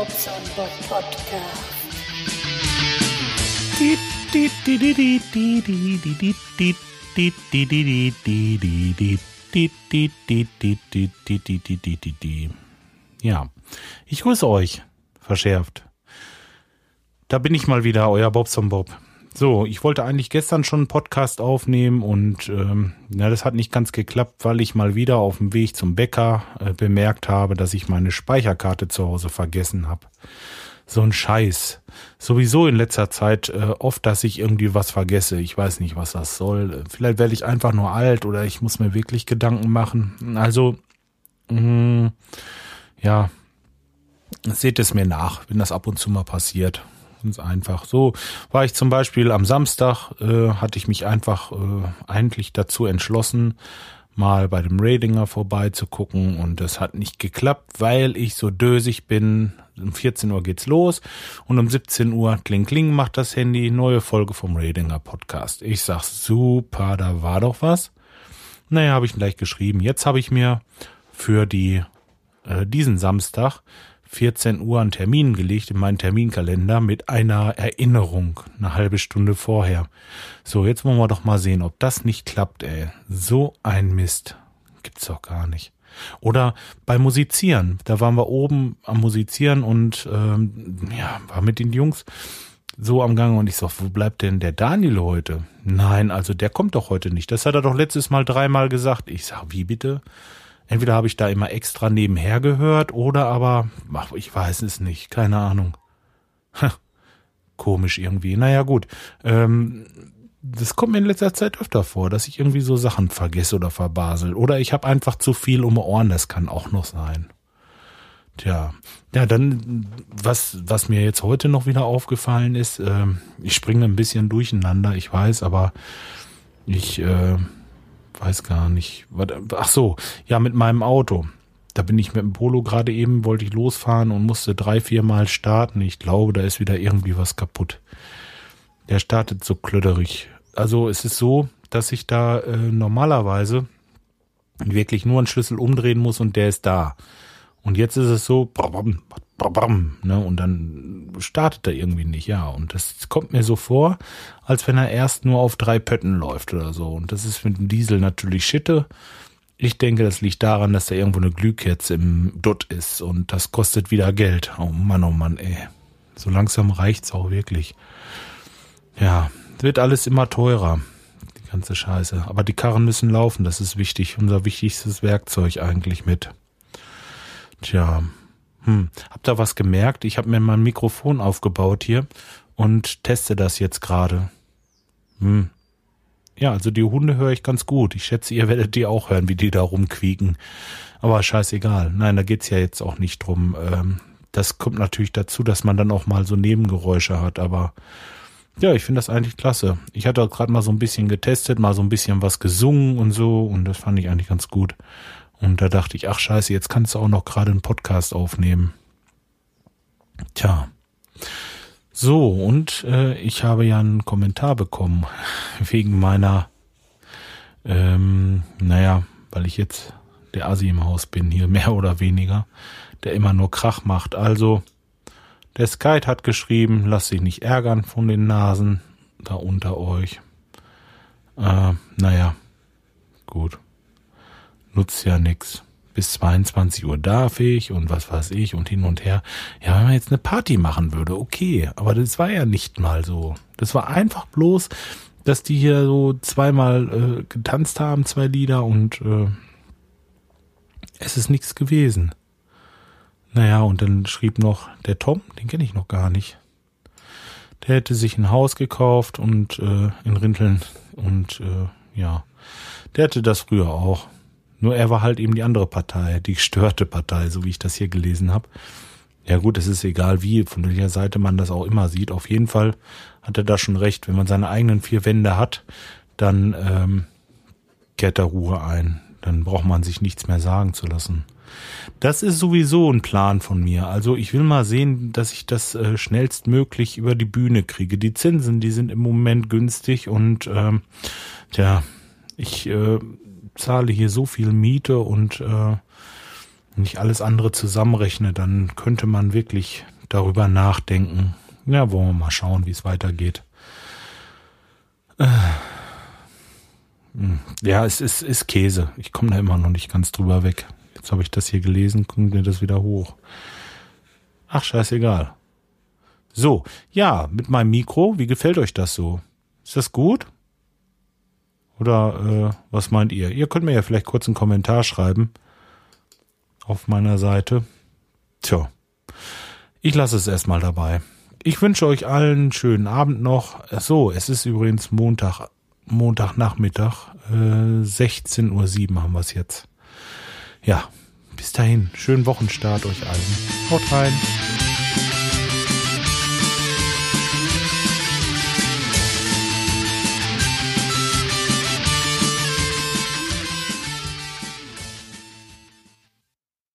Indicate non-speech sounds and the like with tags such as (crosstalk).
Bobson Bob Podcast. Ja, ich grüße euch, verschärft. Da bin ich mal wieder, euer Bobson Bob. So, ich wollte eigentlich gestern schon einen Podcast aufnehmen und ähm, ja, das hat nicht ganz geklappt, weil ich mal wieder auf dem Weg zum Bäcker äh, bemerkt habe, dass ich meine Speicherkarte zu Hause vergessen habe. So ein Scheiß. Sowieso in letzter Zeit äh, oft, dass ich irgendwie was vergesse. Ich weiß nicht, was das soll. Vielleicht werde ich einfach nur alt oder ich muss mir wirklich Gedanken machen. Also, mh, ja, seht es mir nach, wenn das ab und zu mal passiert ganz einfach. So war ich zum Beispiel am Samstag, äh, hatte ich mich einfach äh, eigentlich dazu entschlossen, mal bei dem Radinger vorbeizugucken und das hat nicht geklappt, weil ich so dösig bin. Um 14 Uhr geht's los und um 17 Uhr kling kling macht das Handy, neue Folge vom Radinger Podcast. Ich sag super, da war doch was. Naja, habe ich gleich geschrieben. Jetzt habe ich mir für die äh, diesen Samstag 14 Uhr einen Termin gelegt in meinen Terminkalender mit einer Erinnerung eine halbe Stunde vorher. So, jetzt wollen wir doch mal sehen, ob das nicht klappt, ey. So ein Mist. Gibt's doch gar nicht. Oder beim Musizieren. Da waren wir oben am Musizieren und ähm, ja, war mit den Jungs so am Gang und ich sag, wo bleibt denn der Daniel heute? Nein, also der kommt doch heute nicht. Das hat er doch letztes Mal dreimal gesagt. Ich sag, wie bitte? Entweder habe ich da immer extra nebenher gehört oder aber, ach, ich weiß es nicht, keine Ahnung. Komisch irgendwie. Naja, gut. Ähm, das kommt mir in letzter Zeit öfter vor, dass ich irgendwie so Sachen vergesse oder verbasel. Oder ich habe einfach zu viel um Ohren, das kann auch noch sein. Tja, ja, dann, was, was mir jetzt heute noch wieder aufgefallen ist, äh, ich springe ein bisschen durcheinander, ich weiß, aber ich, äh, weiß gar nicht. Ach so, ja, mit meinem Auto. Da bin ich mit dem Polo gerade eben, wollte ich losfahren und musste drei, vier Mal starten. Ich glaube, da ist wieder irgendwie was kaputt. Der startet so klöderig. Also es ist so, dass ich da äh, normalerweise wirklich nur einen Schlüssel umdrehen muss und der ist da. Und jetzt ist es so, ne, und dann startet er irgendwie nicht, ja. Und das kommt mir so vor, als wenn er erst nur auf drei Pötten läuft oder so. Und das ist mit dem Diesel natürlich Schitte. Ich denke, das liegt daran, dass da irgendwo eine Glühkerze im Dutt ist und das kostet wieder Geld. Oh Mann, oh Mann, ey. So langsam reicht's auch wirklich. Ja, wird alles immer teurer. Die ganze Scheiße. Aber die Karren müssen laufen, das ist wichtig. Unser wichtigstes Werkzeug eigentlich mit. Tja, hm, hab da was gemerkt. Ich habe mir mein Mikrofon aufgebaut hier und teste das jetzt gerade. Hm. Ja, also die Hunde höre ich ganz gut. Ich schätze, ihr werdet die auch hören, wie die da rumquieken. Aber scheißegal. Nein, da geht's ja jetzt auch nicht drum. Ähm, das kommt natürlich dazu, dass man dann auch mal so Nebengeräusche hat. Aber ja, ich finde das eigentlich klasse. Ich hatte gerade mal so ein bisschen getestet, mal so ein bisschen was gesungen und so. Und das fand ich eigentlich ganz gut. Und da dachte ich, ach scheiße, jetzt kannst du auch noch gerade einen Podcast aufnehmen. Tja. So, und äh, ich habe ja einen Kommentar bekommen (laughs) wegen meiner, ähm, naja, weil ich jetzt der Asi im Haus bin, hier (laughs) mehr oder weniger, der immer nur Krach macht. Also, der Skype hat geschrieben, lass dich nicht ärgern von den Nasen da unter euch. Äh, naja, gut nutzt ja nix. Bis 22 Uhr darf ich und was weiß ich und hin und her. Ja, wenn man jetzt eine Party machen würde, okay. Aber das war ja nicht mal so. Das war einfach bloß, dass die hier so zweimal äh, getanzt haben, zwei Lieder und äh, es ist nichts gewesen. Naja, und dann schrieb noch der Tom, den kenne ich noch gar nicht. Der hätte sich ein Haus gekauft und äh, in Rinteln und äh, ja, der hätte das früher auch. Nur er war halt eben die andere Partei, die gestörte Partei, so wie ich das hier gelesen habe. Ja gut, es ist egal wie, von welcher Seite man das auch immer sieht. Auf jeden Fall hat er da schon recht. Wenn man seine eigenen vier Wände hat, dann ähm, kehrt da Ruhe ein. Dann braucht man sich nichts mehr sagen zu lassen. Das ist sowieso ein Plan von mir. Also ich will mal sehen, dass ich das äh, schnellstmöglich über die Bühne kriege. Die Zinsen, die sind im Moment günstig und ähm, tja, ich äh, zahle hier so viel Miete und äh, Wenn ich alles andere zusammenrechne, dann könnte man wirklich darüber nachdenken. Ja, wollen wir mal schauen, wie es weitergeht. Äh. Hm. Ja, es ist, ist Käse. Ich komme da immer noch nicht ganz drüber weg. Jetzt habe ich das hier gelesen, kommt mir das wieder hoch. Ach, scheißegal. So, ja, mit meinem Mikro, wie gefällt euch das so? Ist das gut? Oder äh, was meint ihr? Ihr könnt mir ja vielleicht kurz einen Kommentar schreiben auf meiner Seite. Tja, ich lasse es erstmal dabei. Ich wünsche euch allen einen schönen Abend noch. Ach so, es ist übrigens Montag, Montagnachmittag, äh, 16.07 Uhr haben wir es jetzt. Ja, bis dahin, schönen Wochenstart euch allen. Haut rein.